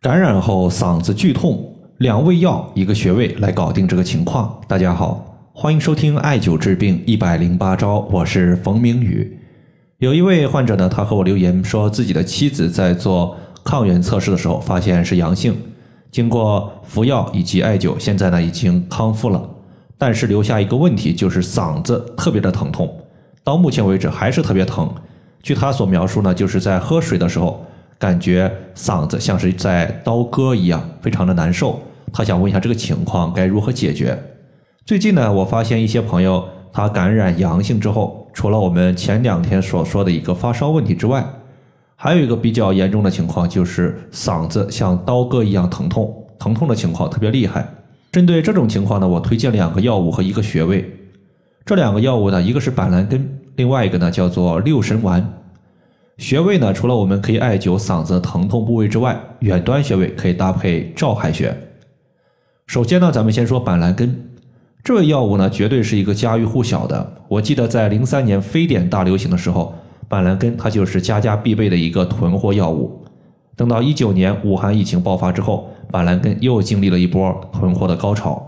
感染后嗓子剧痛，两味药一个穴位来搞定这个情况。大家好，欢迎收听艾灸治病一百零八招，我是冯明宇。有一位患者呢，他和我留言说，自己的妻子在做抗原测试的时候发现是阳性，经过服药以及艾灸，现在呢已经康复了，但是留下一个问题，就是嗓子特别的疼痛，到目前为止还是特别疼。据他所描述呢，就是在喝水的时候。感觉嗓子像是在刀割一样，非常的难受。他想问一下这个情况该如何解决？最近呢，我发现一些朋友他感染阳性之后，除了我们前两天所说的一个发烧问题之外，还有一个比较严重的情况，就是嗓子像刀割一样疼痛，疼痛的情况特别厉害。针对这种情况呢，我推荐两个药物和一个穴位。这两个药物呢，一个是板蓝根，另外一个呢叫做六神丸。穴位呢，除了我们可以艾灸嗓子疼痛部位之外，远端穴位可以搭配照海穴。首先呢，咱们先说板蓝根，这味药物呢，绝对是一个家喻户晓的。我记得在零三年非典大流行的时候，板蓝根它就是家家必备的一个囤货药物。等到一九年武汉疫情爆发之后，板蓝根又经历了一波囤货的高潮。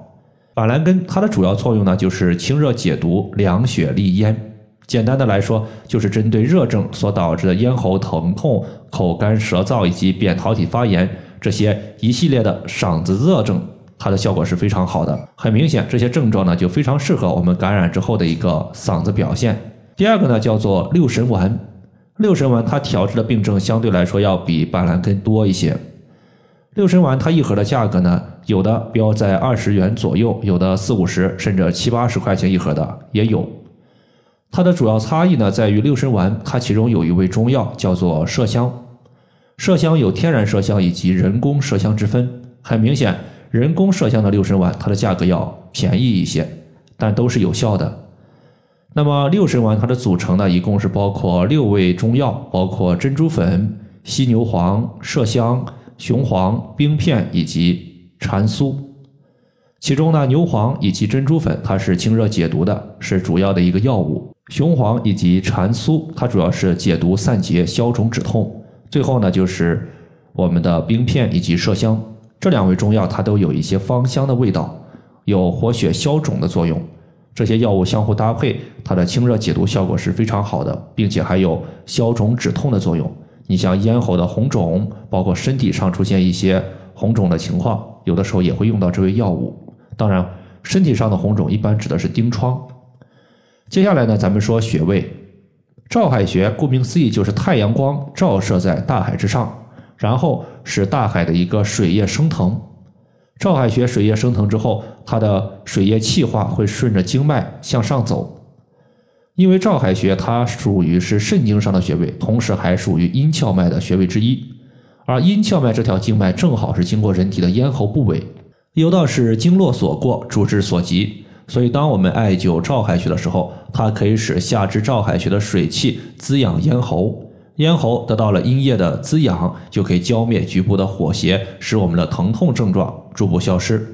板蓝根它的主要作用呢，就是清热解毒、凉血利咽。简单的来说，就是针对热症所导致的咽喉疼痛、口干舌燥以及扁桃体发炎这些一系列的嗓子热症，它的效果是非常好的。很明显，这些症状呢就非常适合我们感染之后的一个嗓子表现。第二个呢叫做六神丸，六神丸它调治的病症相对来说要比板蓝根多一些。六神丸它一盒的价格呢，有的标在二十元左右，有的四五十甚至七八十块钱一盒的也有。它的主要差异呢，在于六神丸，它其中有一味中药叫做麝香。麝香有天然麝香以及人工麝香之分。很明显，人工麝香的六神丸，它的价格要便宜一些，但都是有效的。那么六神丸它的组成呢，一共是包括六味中药，包括珍珠粉、犀牛黄、麝香、雄黄、冰片以及蟾酥。其中呢，牛黄以及珍珠粉，它是清热解毒的，是主要的一个药物。雄黄以及蟾酥，它主要是解毒散结、消肿止痛。最后呢，就是我们的冰片以及麝香这两味中药，它都有一些芳香的味道，有活血消肿的作用。这些药物相互搭配，它的清热解毒效果是非常好的，并且还有消肿止痛的作用。你像咽喉的红肿，包括身体上出现一些红肿的情况，有的时候也会用到这味药物。当然，身体上的红肿一般指的是疔疮。接下来呢，咱们说穴位，照海穴，顾名思义就是太阳光照射在大海之上，然后使大海的一个水液升腾。照海穴水液升腾之后，它的水液气化会顺着经脉向上走。因为照海穴它属于是肾经上的穴位，同时还属于阴窍脉的穴位之一。而阴窍脉这条经脉正好是经过人体的咽喉部位，有道是经络所过，主之所及。所以，当我们艾灸照海穴的时候，它可以使下肢照海穴的水气滋养咽喉，咽喉得到了阴液的滋养，就可以浇灭局部的火邪，使我们的疼痛症状逐步消失。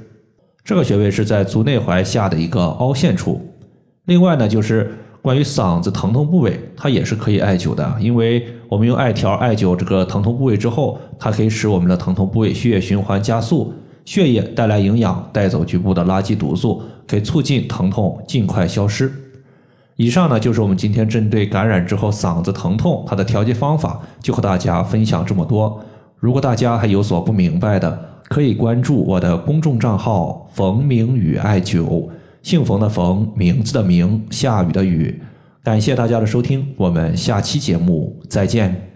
这个穴位是在足内踝下的一个凹陷处。另外呢，就是关于嗓子疼痛部位，它也是可以艾灸的，因为我们用艾条艾灸这个疼痛部位之后，它可以使我们的疼痛部位血液循环加速。血液带来营养，带走局部的垃圾毒素，可以促进疼痛尽快消失。以上呢就是我们今天针对感染之后嗓子疼痛它的调节方法，就和大家分享这么多。如果大家还有所不明白的，可以关注我的公众账号“冯明宇艾灸”，姓冯的冯，名字的名，下雨的雨。感谢大家的收听，我们下期节目再见。